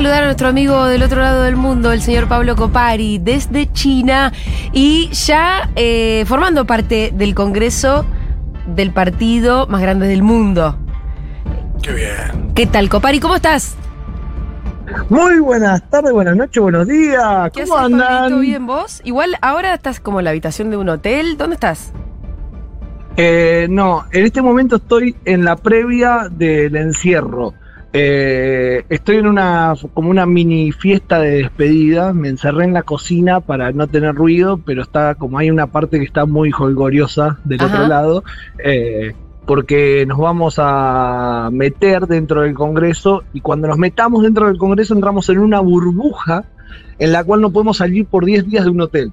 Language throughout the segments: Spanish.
Saludar a nuestro amigo del otro lado del mundo, el señor Pablo Copari, desde China y ya eh, formando parte del Congreso del partido más grande del mundo. Qué bien. ¿Qué tal, Copari? ¿Cómo estás? Muy buenas tardes, buenas noches, buenos días. ¿Qué ¿Cómo haces, andan? Pablito? ¿Bien vos? Igual ahora estás como en la habitación de un hotel. ¿Dónde estás? Eh, no, en este momento estoy en la previa del encierro. Eh, estoy en una como una mini fiesta de despedida. Me encerré en la cocina para no tener ruido, pero está como hay una parte que está muy holgoriosa del Ajá. otro lado. eh, porque nos vamos a meter dentro del Congreso y cuando nos metamos dentro del Congreso entramos en una burbuja en la cual no podemos salir por 10 días de un hotel.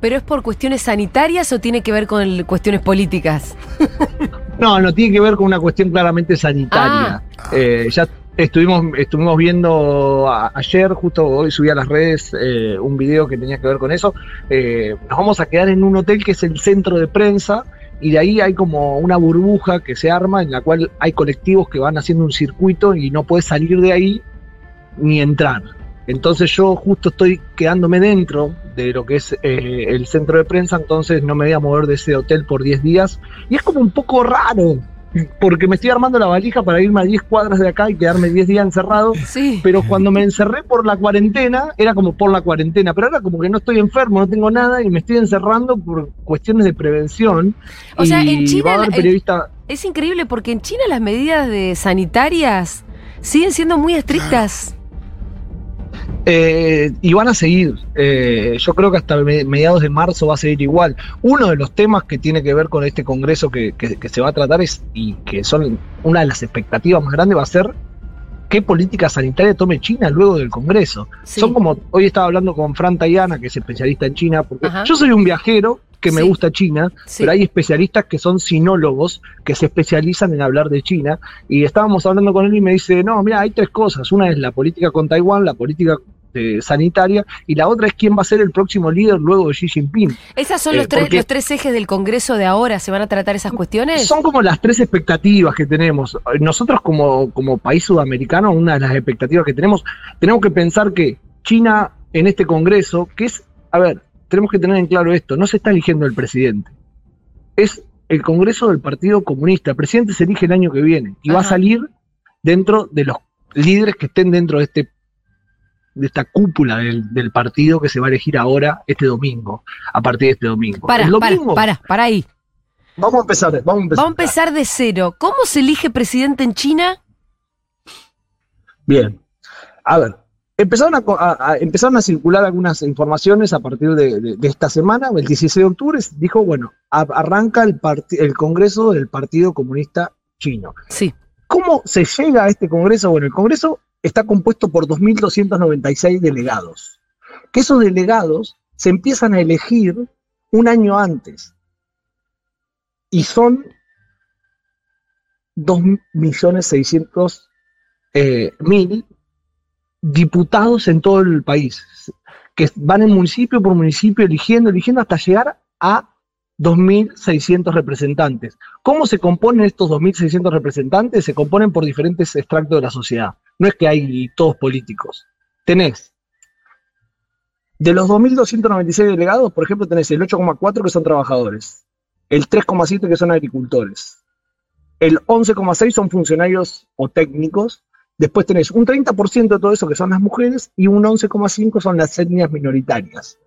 ¿Pero es por cuestiones sanitarias o tiene que ver con el- cuestiones políticas? No, no tiene que ver con una cuestión claramente sanitaria. Ah. Eh, ya estuvimos, estuvimos viendo a- ayer, justo hoy subí a las redes eh, un video que tenía que ver con eso. Eh, nos vamos a quedar en un hotel que es el centro de prensa y de ahí hay como una burbuja que se arma en la cual hay colectivos que van haciendo un circuito y no puedes salir de ahí ni entrar. Entonces yo justo estoy quedándome dentro de lo que es eh, el centro de prensa, entonces no me voy a mover de ese hotel por 10 días. Y es como un poco raro, porque me estoy armando la valija para irme a 10 cuadras de acá y quedarme 10 días encerrado. Sí. Pero cuando me encerré por la cuarentena, era como por la cuarentena, pero ahora como que no estoy enfermo, no tengo nada y me estoy encerrando por cuestiones de prevención. O sea, en China va a haber la- periodista- Es increíble porque en China las medidas de sanitarias siguen siendo muy estrictas. Eh, y van a seguir. Eh, yo creo que hasta me- mediados de marzo va a seguir igual. Uno de los temas que tiene que ver con este congreso que, que- que se va a tratar es, y que son una de las expectativas más grandes, va a ser qué política sanitaria tome China luego del congreso. Sí. Son como, hoy estaba hablando con Fran Tayana, que es especialista en China, porque Ajá. yo soy un viajero que me Sí. gusta China, Sí. pero hay especialistas que son sinólogos que se especializan en hablar de China. Y estábamos hablando con él y me dice, no, mira, hay tres cosas. Una es la política con Taiwán, la política eh, sanitaria, y la otra es quién va a ser el próximo líder luego de Xi Jinping. ¿Esas son Eh, los, tres, los tres ejes del Congreso de ahora? ¿Se van a tratar esas cuestiones? Son como las tres expectativas que tenemos. Nosotros como, como país sudamericano, una de las expectativas que tenemos, tenemos que pensar que China en este Congreso, que es, a ver, tenemos que tener en claro esto, no se está eligiendo el presidente. Es el Congreso del Partido Comunista. El presidente se elige el año que viene y va a salir dentro de los líderes que estén dentro de este de esta cúpula del, del partido que se va a elegir ahora este domingo, a partir de este domingo. Para, para, para, para ahí. Vamos a empezar, vamos a empezar. Vamos a empezar de cero. ¿Cómo se elige presidente en China? Bien. A ver, empezaron a, co- a- a- empezaron a circular algunas informaciones a partir de, de- de esta semana, el 16 de octubre, dijo, bueno, a- arranca el, el Congreso del Partido Comunista Chino. Sí. ¿Cómo se llega a este Congreso? Bueno, el Congreso está compuesto por 2.296 delegados, que esos delegados se empiezan a elegir un año antes. Y son 2.600.000 eh, diputados en todo el país, que van en municipio por municipio eligiendo, eligiendo hasta llegar a 2.600 representantes. ¿Cómo se componen estos 2.600 representantes? Se componen por diferentes extractos de la sociedad. No es que hay todos políticos. Tenés, de los 2.296 delegados, por ejemplo, tenés el 8,4 que son trabajadores, el 3,7 que son agricultores, el 11,6 son funcionarios o técnicos, después tenés un 30% de todo eso que son las mujeres y un 11,5 son las etnias minoritarias.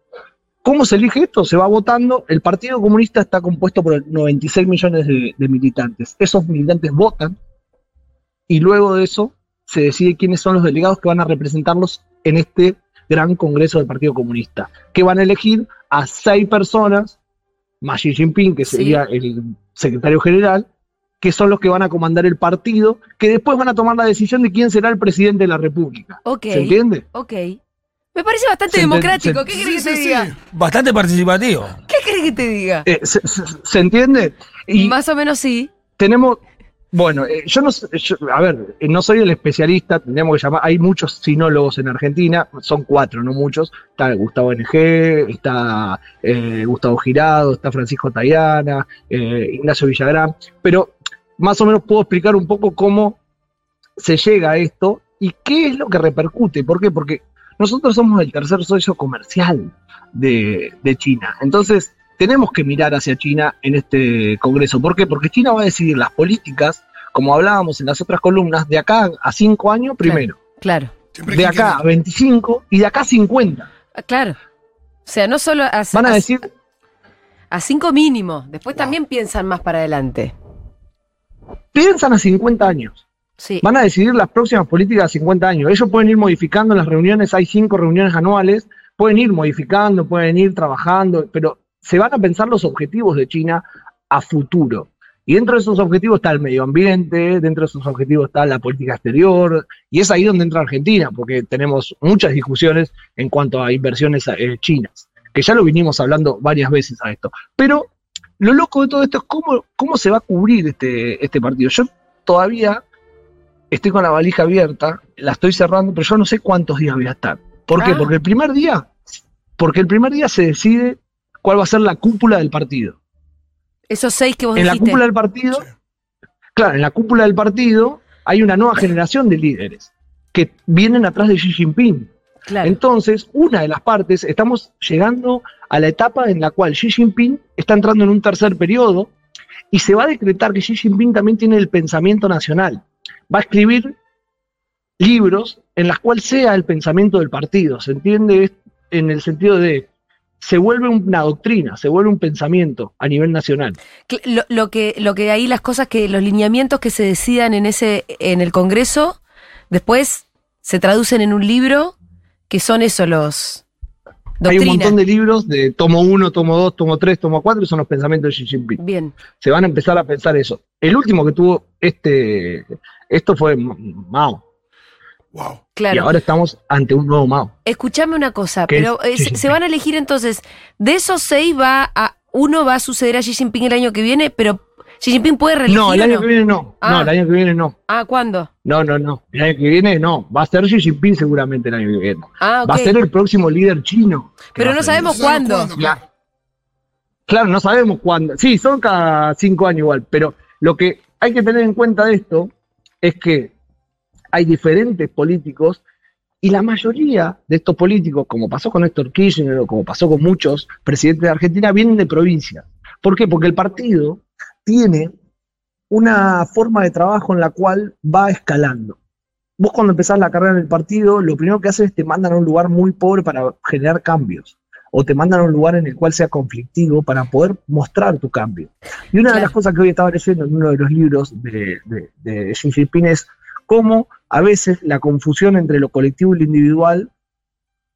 ¿Cómo se elige esto? Se va votando. El Partido Comunista está compuesto por 96 millones de, de militantes. Esos militantes votan y luego de eso se decide quiénes son los delegados que van a representarlos en este gran congreso del Partido Comunista, que van a elegir a seis personas, más Xi Jinping, que Sí. sería el secretario general, que son los que van a comandar el partido, que después van a tomar la decisión de quién será el presidente de la República. ¿Se entiende? Ok. Me parece bastante Se democrático. se- ¿Qué Sí, querés que te sí, diga? sí. Bastante participativo. ¿Qué querés que te diga? Eh, se, se- se entiende? Y Más o menos sí. tenemos, bueno, eh, yo no sé, yo- a ver, eh, no soy el especialista, tendríamos que llamar, hay muchos sinólogos en Argentina, son cuatro, no muchos, está Gustavo NG, está eh, Gustavo Girado, está Francisco Tayana, eh, Ignacio Villagrán, pero más o menos puedo explicar un poco cómo se llega a esto y qué es lo que repercute, ¿por qué? Porque nosotros somos el tercer socio comercial de, de China, entonces tenemos que mirar hacia China en este Congreso. ¿Por qué? Porque China va a decidir las políticas, como hablábamos en las otras columnas, de acá a cinco años primero, Claro. De acá a quede- 25 y de acá a 50. Ah, Claro. O sea, no solo a, Van a a- decir, a cinco mínimo. Después también piensan más para adelante. piensan a 50 años. Van a decidir las próximas políticas a 50 años. Ellos pueden ir modificando las reuniones, hay cinco reuniones anuales, pueden ir modificando, pueden ir trabajando, pero se van a pensar los objetivos de China a futuro. Y dentro de esos objetivos está el medio ambiente, dentro de esos objetivos está la política exterior, y es ahí donde entra Argentina, porque tenemos muchas discusiones en cuanto a inversiones eh, chinas, que ya lo vinimos hablando varias veces a esto. Pero lo loco de todo esto es cómo, cómo se va a cubrir este, este partido. Yo todavía estoy con la valija abierta, la estoy cerrando, pero yo no sé cuántos días voy a estar. ¿Por qué? Ah. Porque el primer día, porque el primer día se decide cuál va a ser la cúpula del partido. Esos seis que vos En la dijiste. cúpula del partido, claro, en la cúpula del partido hay una nueva generación de líderes que vienen atrás de Xi Jinping. Claro. Entonces, una de las partes, estamos llegando a la etapa en la cual Xi Jinping está entrando en un tercer periodo y se va a decretar que Xi Jinping también tiene el pensamiento nacional. Va a escribir libros en las cuales sea el pensamiento del partido, ¿se entiende? En el sentido de, se vuelve una doctrina, se vuelve un pensamiento a nivel nacional. Lo, lo que, lo que ahí las cosas que, los lineamientos que se decidan en ese, en el Congreso, después se traducen en un libro, que son eso, los Hay un montón de libros de tomo 1, tomo 2, tomo 3, tomo 4, son los pensamientos de Xi Jinping. Bien. se van a empezar a pensar eso. El último que tuvo este, esto fue Mao. Wow. Claro. Y ahora estamos ante un nuevo Mao. Escuchame una cosa, ¿Qué pero es eh, se- van a elegir entonces, de esos seis va a, uno va a suceder a Xi Jinping el año que viene, pero Xi Jinping puede reelegir No, el año no? que viene no. Ah. No, el año que viene no. Ah, ¿cuándo? No, no, no. El año que viene no. Va a ser Xi Jinping seguramente el año que viene. Ah, ok. Va a ser el próximo líder chino. Pero no sabemos cuándo. claro. Claro, no sabemos cuándo. Sí, son cada cinco años igual, pero lo que hay que tener en cuenta de esto es que hay diferentes políticos y la mayoría de estos políticos, como pasó con Néstor Kirchner o como pasó con muchos presidentes de Argentina, vienen de provincia. ¿Por qué? Porque el partido tiene una forma de trabajo en la cual va escalando. Vos cuando empezás la carrera en el partido, lo primero que haces es te mandan a un lugar muy pobre para generar cambios o te mandan a un lugar en el cual sea conflictivo para poder mostrar tu cambio. Y una de las cosas que hoy estaba leyendo en uno de los libros de, de, de Jinping es cómo a veces la confusión entre lo colectivo y lo individual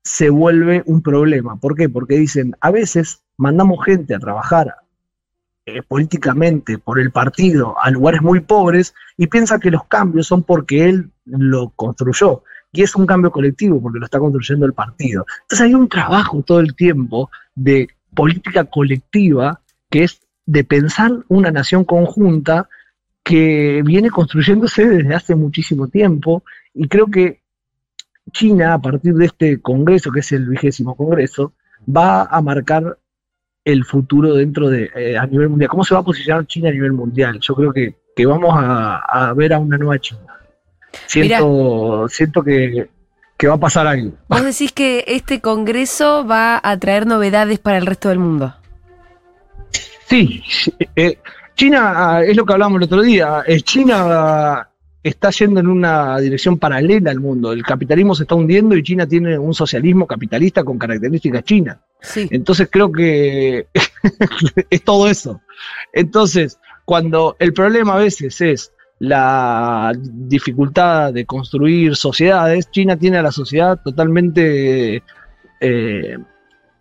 se vuelve un problema. ¿Por qué? Porque dicen, a veces mandamos gente a trabajar eh, políticamente por el partido a lugares muy pobres y piensa que los cambios son porque él lo construyó. Y es un cambio colectivo porque lo está construyendo el partido. Entonces hay un trabajo todo el tiempo de política colectiva que es de pensar una nación conjunta que viene construyéndose desde hace muchísimo tiempo y creo que China, a partir de este congreso, que es el vigésimo congreso, va a marcar el futuro dentro de eh, a nivel mundial. ¿Cómo se va a posicionar China a nivel mundial? Yo creo que, que vamos a, a ver a una nueva China. Siento, siento que, que va a pasar algo. Vos decís que este Congreso va a traer novedades para el resto del mundo. Sí, eh, China, ah, es lo que hablábamos el otro día, eh, China está yendo en una dirección paralela al mundo, el capitalismo se está hundiendo y China tiene un socialismo capitalista con características chinas. Sí. Entonces creo que es todo eso. Entonces, cuando el problema a veces es la dificultad de construir sociedades, China tiene a la sociedad totalmente... eh,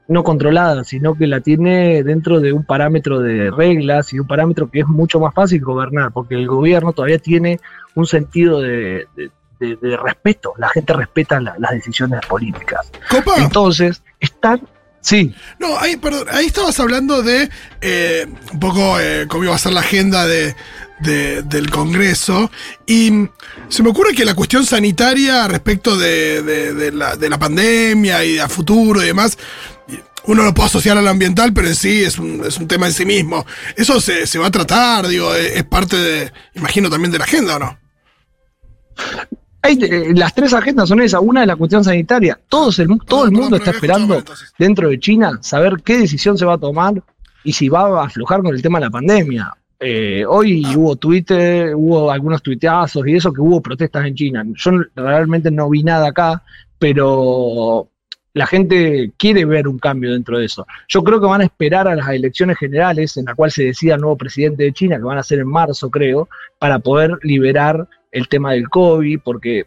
no controlada, sino que la tiene dentro de un parámetro de reglas y un parámetro que es mucho más fácil gobernar, porque el gobierno todavía tiene un sentido de, de- de- de respeto, la gente respeta la- las decisiones políticas. Copa. Entonces, están, sí, No, ahí, perdón, ahí estabas hablando de eh, un poco eh, cómo iba a ser la agenda de, de- del Congreso. Y se me ocurre que la cuestión sanitaria respecto de, la, de la pandemia y a futuro y demás, uno lo puede asociar a lo ambiental, pero en sí es un, es un tema en sí mismo. Eso se, se va a tratar, digo, es, es parte de, imagino también de la agenda, ¿o no? Hay, eh, las tres agendas son esas, una es la cuestión sanitaria, el, todo el mundo está esperando dentro de China saber qué decisión se va a tomar y si va a aflojar con el tema de la pandemia. Eh, hoy hubo Twitter, hubo algunos tuiteazos y eso que hubo protestas en China. Yo realmente no vi nada acá, pero la gente quiere ver un cambio dentro de eso. Yo creo que van a esperar a las elecciones generales en la cual se decida el nuevo presidente de China, que van a ser en marzo, creo, para poder liberar el tema del COVID, porque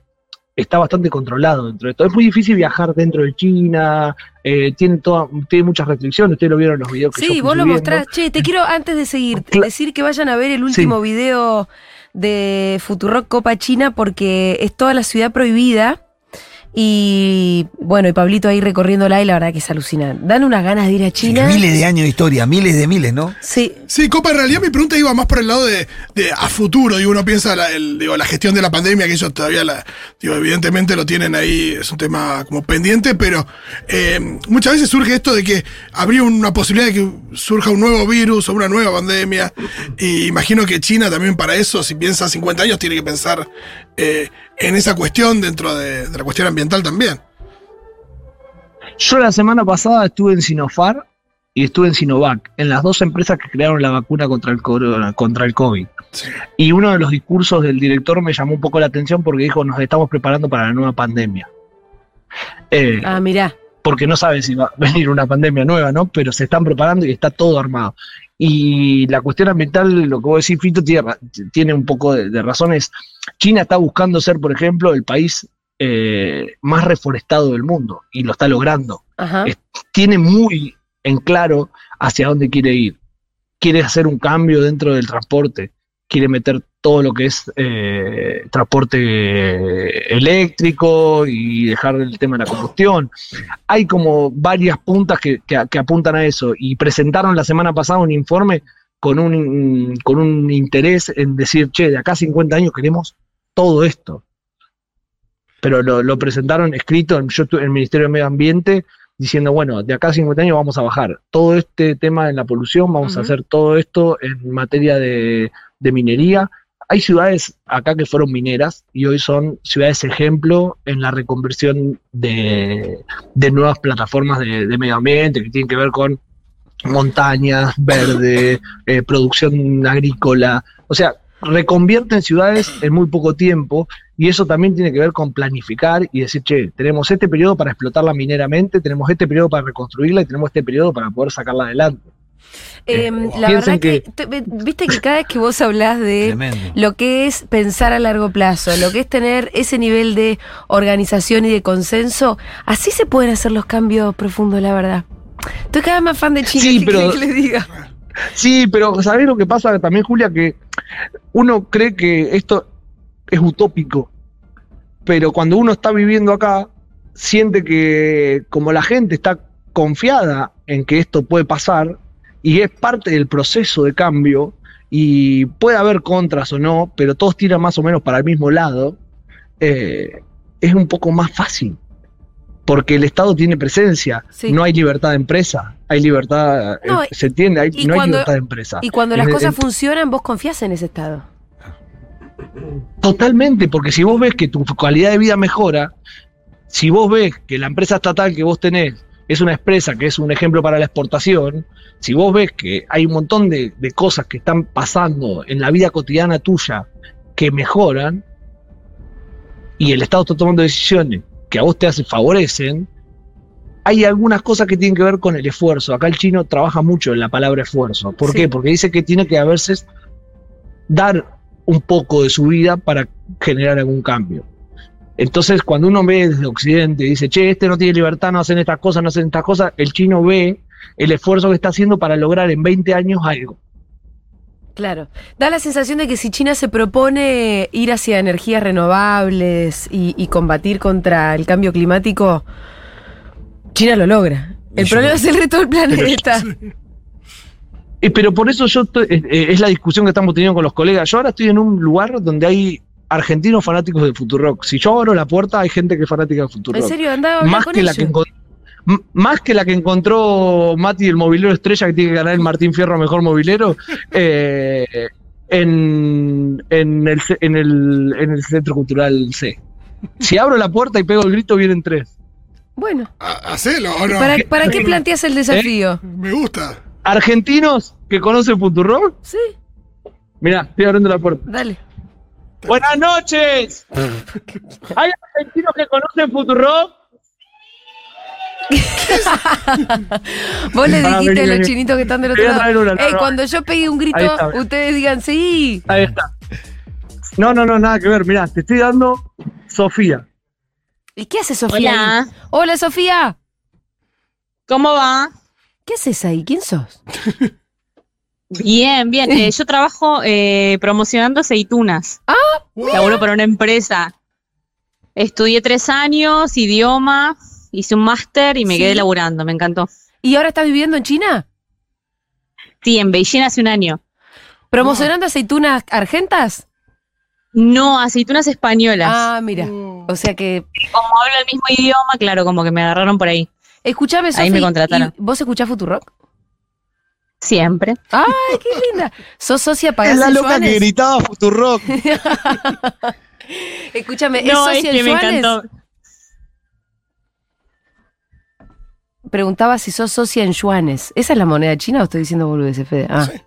está bastante controlado dentro de todo. Es muy difícil viajar dentro de China, eh, tiene, toda, tiene muchas restricciones, ustedes lo vieron en los videos que Sí, vos lo mostrás. Che, te quiero, antes de seguir, decir que vayan a ver el último video de Futurock Copa China porque es toda la ciudad prohibida. Y bueno, y Pablito ahí recorriéndola y la verdad que es alucinante. Dan unas ganas de ir a China. Miles de años de historia, miles de miles, ¿no? Sí, Sí, Copa, en realidad mi pregunta iba más por el lado de, de a futuro. Digo, uno piensa la, el- digo, la gestión de la pandemia, que ellos todavía, la, digo, evidentemente lo tienen ahí, es un tema como pendiente, pero eh, muchas veces surge esto de que habría una posibilidad de que surja un nuevo virus o una nueva pandemia. Y imagino que China también para eso, si piensa 50 años, tiene que pensar eh, en esa cuestión dentro de, de la cuestión ambiental también. Yo la semana pasada estuve en Sinopharm y estuve en Sinovac, en las dos empresas que crearon la vacuna contra el, corona- contra el COVID. Sí. Y uno de los discursos del director me llamó un poco la atención porque dijo, nos estamos preparando para la nueva pandemia. Eh, ah, mirá. porque no saben si va a venir una pandemia nueva, ¿no? Pero se están preparando y está todo armado. Y la cuestión ambiental, lo que vos decís, Fito, tiene, tiene un poco de, de razón. Es, China está buscando ser, por ejemplo, el país eh, más reforestado del mundo y lo está logrando. Es- Tiene muy en claro hacia dónde quiere ir. Quiere hacer un cambio dentro del transporte. Quiere meter todo lo que es eh, transporte eléctrico y dejar el tema de la combustión. Hay como varias puntas que, que- que apuntan a eso y presentaron la semana pasada un informe con un, con un interés en decir, che, de acá a 50 años queremos todo esto. Pero lo, lo presentaron escrito en, yo en el Ministerio de Medio Ambiente diciendo, bueno, de acá a 50 años vamos a bajar todo este tema en la polución, vamos a hacer todo esto en materia de, de minería. Hay ciudades acá que fueron mineras y hoy son ciudades ejemplo en la reconversión de, de nuevas plataformas de, de medio ambiente que tienen que ver con montañas, verde, eh, producción agrícola. O sea, reconvierten ciudades en muy poco tiempo y eso también tiene que ver con planificar y decir, che, tenemos este periodo para explotarla mineramente, tenemos este periodo para reconstruirla y tenemos este periodo para poder sacarla adelante. Eh, la piensen verdad que, que- te- viste que cada vez que vos hablás de Tremendo. lo que es pensar a largo plazo, lo que es tener ese nivel de organización y de consenso, así se pueden hacer los cambios profundos, la verdad. Estoy cada vez más fan de China, Sí, ¿qué pero- que diga? Sí, pero ¿sabés lo que pasa también, Julia? Que uno cree que esto es utópico, pero cuando uno está viviendo acá, siente que como la gente está confiada en que esto puede pasar y es parte del proceso de cambio y puede haber contras o no, pero todos tiran más o menos para el mismo lado, eh, es un poco más fácil. Porque el Estado tiene presencia, Sí. no hay libertad de empresa, hay libertad, eh, se entiende, hay- no hay libertad de empresa. Y cuando En las cosas en- funcionan, vos confías en ese estado. Totalmente, porque si vos ves que tu calidad de vida mejora, si vos ves que la empresa estatal que vos tenés es una empresa que es un ejemplo para la exportación, si vos ves que hay un montón de, de cosas que están pasando en la vida cotidiana tuya que mejoran, y el Estado está tomando decisiones que a vos te hacen, favorecen, hay algunas cosas que tienen que ver con el esfuerzo. Acá el chino trabaja mucho en la palabra esfuerzo. ¿Por Sí. qué? Porque dice que tiene que a veces dar un poco de su vida para generar algún cambio. Entonces, cuando uno ve desde Occidente y dice, che, este no tiene libertad, no hacen estas cosas, no hacen estas cosas, el chino ve el esfuerzo que está haciendo para lograr en 20 años algo. Claro. Da la sensación de que si China se propone ir hacia energías renovables y, y combatir contra el cambio climático, China lo logra. El problema no. es el resto del planeta. Pero por eso yo estoy- eh, eh, es la discusión que estamos teniendo con los colegas. Yo ahora estoy en un lugar donde hay argentinos fanáticos de Futurock. Si yo abro la puerta, hay gente que es fanática de En Futurock. serio, andaba a hablar Más con que, la que ellos. encon- m- más que la que encontró Mati, el movilero estrella que tiene que ganar el Martín Fierro mejor movilero, eh, en, en, el, en, el, en el Centro Cultural C. Si abro la puerta y pego el grito, vienen tres. Bueno, Ha- Hacelo, ¿o no? ¿para, ¿para qué planteas el desafío? Me gusta. Argentinos que conocen Futurock, Sí, mirá, estoy abriendo la puerta. dale. Buenas noches. ¿Hay argentinos que conocen Futurock? Vos le Pará, dijiste vení, a los vení. chinitos que están del otro lado. una, no, Ey, no. cuando yo pegue un grito, está. ustedes digan sí. Ahí está. No, no, no, nada que ver. Mirá, te estoy dando Sofía. ¿Y qué hace Sofía? Hola. Hola, Sofía. ¿Cómo va? ¿Qué haces ahí? ¿Quién sos? Bien, bien. Eh, yo trabajo eh, promocionando aceitunas. Wow. Laburo para una empresa. Estudié tres años, idioma, hice un máster y me Sí. quedé laburando. Me encantó. ¿Y ahora estás viviendo en China? Sí, en Beijing hace un año. ¿Promocionando aceitunas argentas? No, aceitunas españolas. Ah, mira. Oh. O sea que. Como hablo el mismo idioma, claro, como que me agarraron por ahí. Escuchame, Sofi. Ahí me contrataron. ¿y ¿Vos escuchás Futurock? Siempre. ¡Ay, qué linda! ¿Sos socia Es pagás la loca que yuanes? gritaba Futurock. Escúchame, ¿es No, es socia que en me encantó. Preguntaba si sos socia en yuanes. ¿Esa es la moneda china o estoy diciendo boludeces, Fede? Ah. Sí.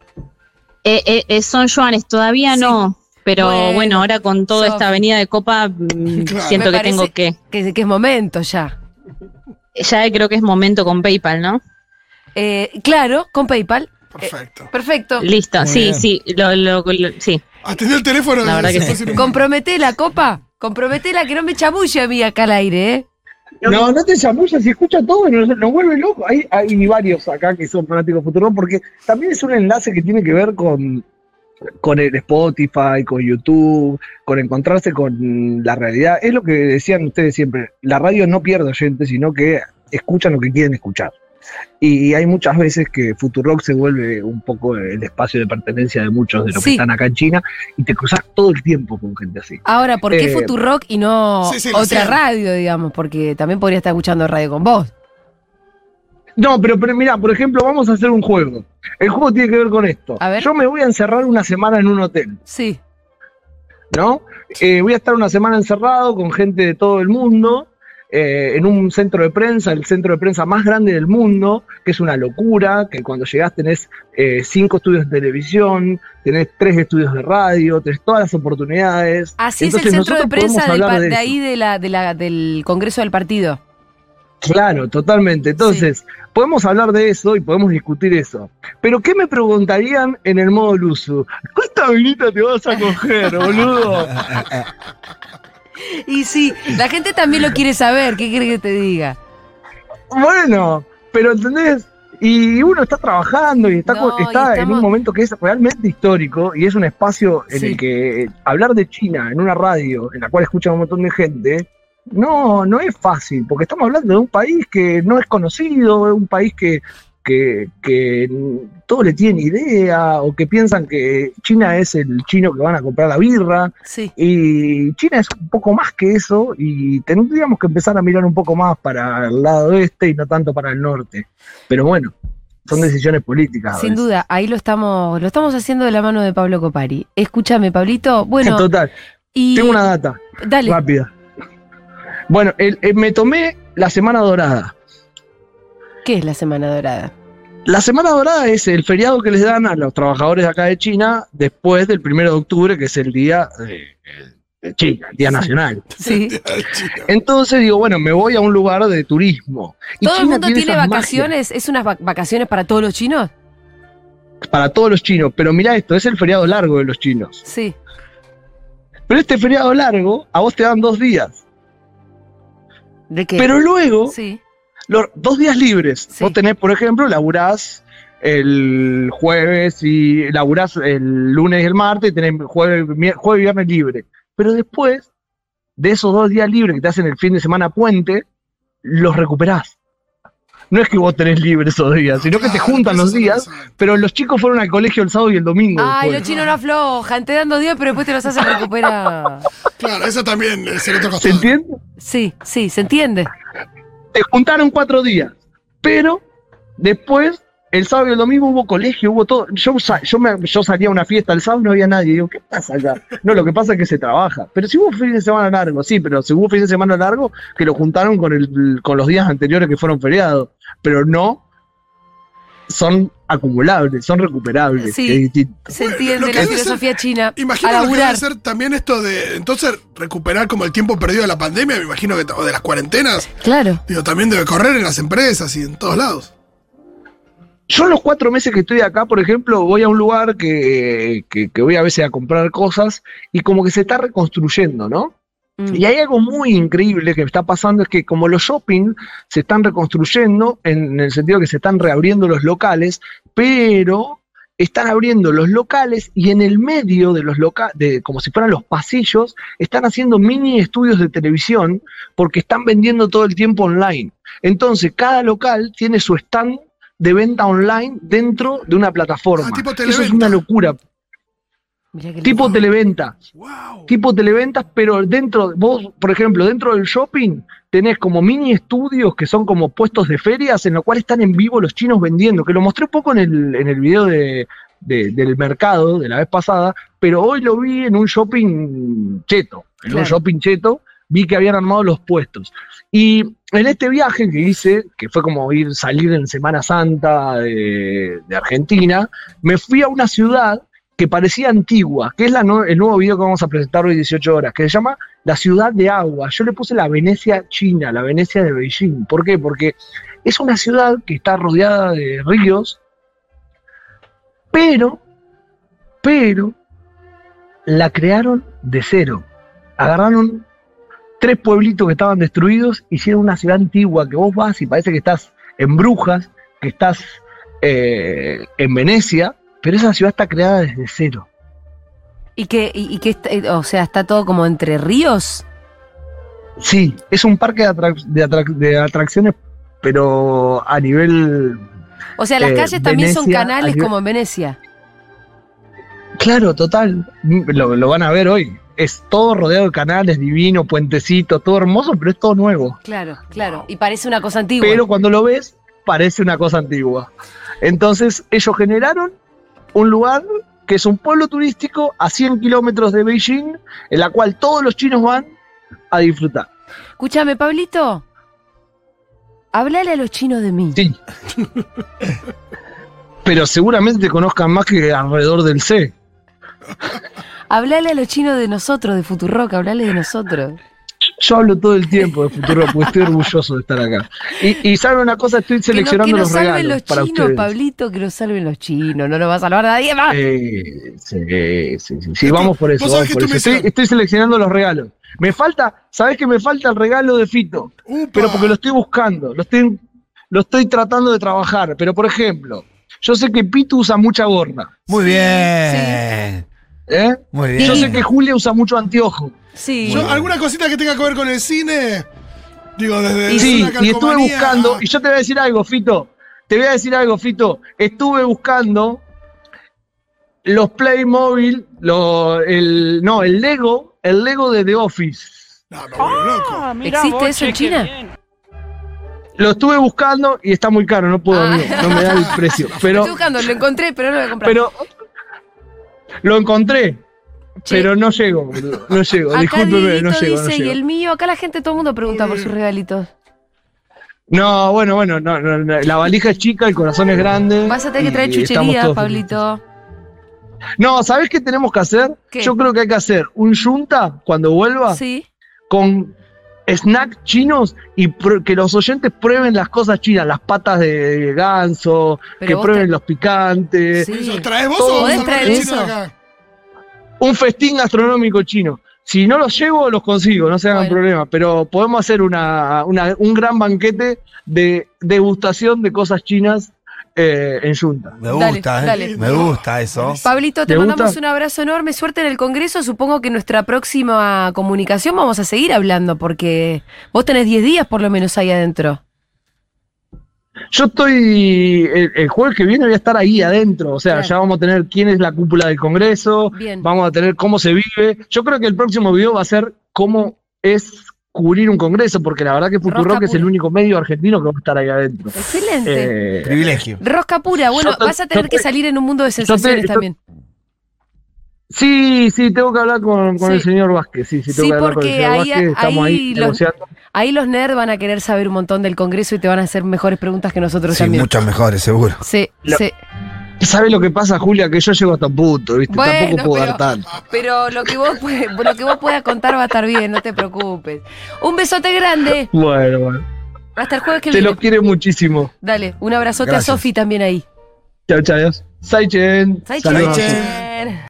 Eh, eh, eh, son yuanes, todavía Sí. no. Pero Bueno, bueno, ahora con toda esta avenida de Copa, mm, Claro. siento Me que tengo que. Que, que es momento ya. Ya creo que es momento con PayPal, ¿no? Eh, claro, con PayPal. Perfecto. Perfecto. Listo, Muy sí, bien. sí, lo, lo- lo- sí. Atendí el teléfono. La verdad que sí. fue sin- Compromete la copa. Comprometela que no me chamulle a mí acá al aire, ¿eh? No, no te chamullas, si escucha todo, nos, nos vuelve loco. Hay, hay varios acá que son fanáticos de Futurock porque también es un enlace que tiene que ver con, con el Spotify, con YouTube, con encontrarse con la realidad. Es lo que decían ustedes siempre, la radio no pierde oyentes, sino que escuchan lo que quieren escuchar. Y hay muchas veces que Futurock se vuelve un poco el espacio de pertenencia de muchos de los Sí. que están acá en China y te cruzas todo el tiempo con gente así. Ahora, ¿por qué Eh, Futurock y no sí, sí, lo otra radio, digamos? Porque también podría estar escuchando radio con vos. No, pero, pero mira, por ejemplo, vamos a hacer un juego. El juego tiene que ver con esto. A ver. Yo me voy a encerrar una semana en un hotel, Sí. ¿no? Eh, voy a estar una semana encerrado con gente de todo el mundo, eh, en un centro de prensa, el centro de prensa más grande del mundo, que es una locura, que cuando llegás tenés eh, cinco estudios de televisión, tenés tres estudios de radio, tenés todas las oportunidades. Así Entonces, es el centro de prensa del de, de ahí de la, de la, del Congreso del Partido. Claro, totalmente. Entonces, podemos hablar de eso y podemos discutir eso. Pero, ¿qué me preguntarían en el modo Luzu? ¿Cuánta vinita te vas a coger, boludo? Y sí, la gente también lo quiere saber. ¿Qué quiere que te diga? Bueno, pero ¿entendés? Y uno está trabajando y está, No, y está en un momento que es realmente histórico y es un espacio en Sí. el que eh, hablar de China en una radio en la cual escucha un montón de gente, no, no es fácil, porque estamos hablando de un país que no es conocido, es un país que, que, que todos le tienen idea o que piensan que China es el chino que van a comprar la birra. Sí. Y China es un poco más que eso y tendríamos que empezar a mirar un poco más para el lado este y no tanto para el norte. Pero bueno, son decisiones políticas. Sin duda, ahí lo estamos, lo estamos haciendo de la mano de Pablo Copari. Escúchame, Pablito. Bueno, Total, y. tengo una data Dale. rápida. Bueno, el- el- me tomé la Semana Dorada. ¿Qué es la Semana Dorada? La Semana Dorada es el feriado que les dan a los trabajadores de acá de China después del primero de octubre, que es el día de, de China, el Día Nacional. Sí. Entonces digo, bueno, me voy a un lugar de turismo. Y ¿Todo el mundo tiene magias. vacaciones? ¿Es unas vac- vacaciones para todos los chinos? para todos los chinos, pero mira esto, es el feriado largo de los chinos. Sí. Pero este feriado largo, a vos te dan dos días. ¿De qué? Pero luego, Sí. los dos días libres. Sí. Vos tenés, por ejemplo, laburás el jueves y laburás el lunes y el martes y tenés jueves, jueves y viernes libre. Pero después de esos dos días libres que te hacen el fin de semana puente, los recuperás. No es que vos tenés libre esos días, sino que te juntan los días, pero los chicos fueron al colegio el sábado y el domingo. Ay, después. los chinos no aflojan, te dan dos días, pero después te los hacen recuperar. Claro, eso también es el otro ¿Se entiende? Sí, sí, se entiende. te juntaron cuatro días, pero después, el sábado y el domingo hubo colegio, hubo todo. Yo, yo, me- yo salía a una fiesta el sábado y no había nadie. Digo, ¿qué pasa acá? No, lo que pasa es que se trabaja. Pero si hubo fin de semana largo, sí, pero si hubo fin de semana largo, que lo juntaron con, el, con los días anteriores que fueron feriados. Pero no son acumulables, son recuperables. Sí. que es distinto. Se entiende lo que la ser- filosofía china. Imagino a lo que debe ser también esto de, entonces, recuperar como el tiempo perdido de la pandemia, me imagino que, o de las cuarentenas, Claro. digo, también debe correr en las empresas y en todos lados. Yo los cuatro meses que estoy acá, por ejemplo, voy a un lugar que, que, que voy a veces a comprar cosas y como que se está reconstruyendo, ¿no? Mm. Y hay algo muy increíble que está pasando, es que como los shopping se están reconstruyendo, en el sentido que se están reabriendo los locales, pero están abriendo los locales y en el medio de los locales, como si fueran los pasillos, están haciendo mini estudios de televisión porque están vendiendo todo el tiempo online. Entonces, cada local tiene su stand de venta online dentro de una plataforma. Ah, tipo Eso es una locura. Tipo televenta ¡Wow! tipo televentas, pero dentro, vos, por ejemplo, dentro del shopping tenés como mini estudios que son como puestos de ferias en los cuales están en vivo los chinos vendiendo, que lo mostré un poco en el, en el video de, de- del mercado de la vez pasada, pero hoy lo vi en un shopping cheto, en Claro. un shopping cheto, vi que habían armado los puestos. Y en este viaje que hice, que fue como ir salir en Semana Santa de, Argentina, me fui a una ciudad que parecía antigua, que es la el nuevo video que vamos a presentar hoy 18 horas, que se llama La Ciudad de Agua. Yo le puse la Venecia china, la Venecia de Beijing. ¿Por qué? Porque es una ciudad que está rodeada de ríos, pero, pero, la crearon de cero. Agarraron tres pueblitos que estaban destruidos, hicieron una ciudad antigua que vos vas y parece que estás en Brujas, que estás eh, en Venecia, pero esa ciudad está creada desde cero. Y que, y, y que está- o sea, está todo como entre ríos. Sí, es un parque de, atrac- de atrac- de atracciones, pero a nivel... O sea, las Eh, calles también son canales como en Venecia. Claro, total. Lo, lo van a ver hoy. Es todo rodeado de canales, divino, puentecitos, todo hermoso, pero es todo nuevo. Claro, claro. Y parece una cosa antigua. Pero cuando lo ves, parece una cosa antigua. Entonces, ellos generaron un lugar que es un pueblo turístico a 100 kilómetros de Beijing, en la cual todos los chinos van a disfrutar. Escúchame, Pablito. Háblale a los chinos de mí. Sí. Pero seguramente te conozcan más que alrededor del C. Háblale a los chinos de nosotros, de Futurock, háblale de nosotros. Yo hablo todo el tiempo de futuro porque estoy orgulloso de estar acá. Y, y saben una cosa, estoy Que, no- seleccionando que nos los salven regalos los para chinos, ustedes. Pablito, que nos salven los chinos. No nos va a salvar nadie más. Eh, sí, sí, sí, sí, vamos por eso. Vamos por que eso. Estoy, seleccionando los regalos. Me falta, ¿sabés que me falta el regalo de Fito? Upa. Pero porque lo estoy buscando, lo estoy, lo estoy tratando de trabajar. Pero por ejemplo, yo sé que Pito usa mucha gorra. Muy bien. ¿Eh? Muy Yo bien. sé que Julia usa mucho anteojo. Sí. Yo, ¿Alguna cosita que tenga que ver con el cine? Digo, desde sí, y estuve buscando, y yo te voy a decir algo, Fito. Te voy a decir algo, Fito. Estuve buscando los Playmobil, lo, el, no, el Lego, el Lego de The Office. No, vuelvo loco. ¿Existe eso en China? Lo estuve buscando y está muy caro, no puedo, Ah. amigo, no me da el precio. Pero, Estoy buscando, lo encontré, pero no lo voy a comprar. pero lo encontré, Che, pero no llego, boludo, no llego. acá Discúlpeme, no llego, no dice, y llego. el mío, acá la gente, todo el mundo pregunta por sus regalitos. No, bueno, bueno, no, no, no, la valija es chica, el corazón es grande. Vas a tener que y traer chucherías, Pablito. No, ¿sabés qué tenemos que hacer? ¿Qué? Yo creo que hay que hacer un yunta cuando vuelva Sí. con snack chinos y que los oyentes prueben las cosas chinas, las patas de ganso, Pero que prueben los picantes, Sí. ¿Eso traes vos Todo. o acá? un festín gastronómico chino. Si no los llevo, los consigo, no se hagan Bueno. problema. Pero podemos hacer una, una- un gran banquete de degustación de cosas chinas eh, en Junta. Me Dale, gusta, eh. dale. Me gusta eso. Pablito, te ¿Te mandamos gusta? un abrazo enorme, suerte en el Congreso. Supongo que en nuestra próxima comunicación vamos a seguir hablando porque vos tenés 10 días por lo menos ahí adentro. Yo estoy, el, el jueves que viene voy a estar ahí adentro, o sea, ya vamos a tener quién es la cúpula del Congreso, Bien. vamos a tener cómo se vive. Yo creo que el próximo video va a ser cómo es cubrir un Congreso, porque la verdad que Futurock es el único medio argentino que va a estar ahí adentro. Excelente. Eh, Privilegio. Rosca pura, bueno, yo vas a tener yo que salir en un mundo de sensaciones yo- también. sí, sí, tengo que hablar con, con Sí. el señor Vázquez, sí, sí, tengo Sí, que hablar con el señor ahí- Vázquez, estamos ahí ahí los-. Ahí los nerds van a querer saber un montón del Congreso y te van a hacer mejores preguntas que nosotros Sí, también. muchas mejores, seguro. Sí, Lo- sí. ¿Sabe lo que pasa, Julia? Que yo llego hasta un punto, ¿viste? Bueno, Tampoco puedo pero- dar tanto. Pero lo que vos lo que vos puedas contar va a estar bien, no te preocupes. Un besote grande. Bueno, bueno. Hasta el jueves que Te viene. lo quiere muchísimo. Dale, un abrazote Gracias. a Sofi también ahí. Chao, chao. Saichen. Sai Saludos. chen.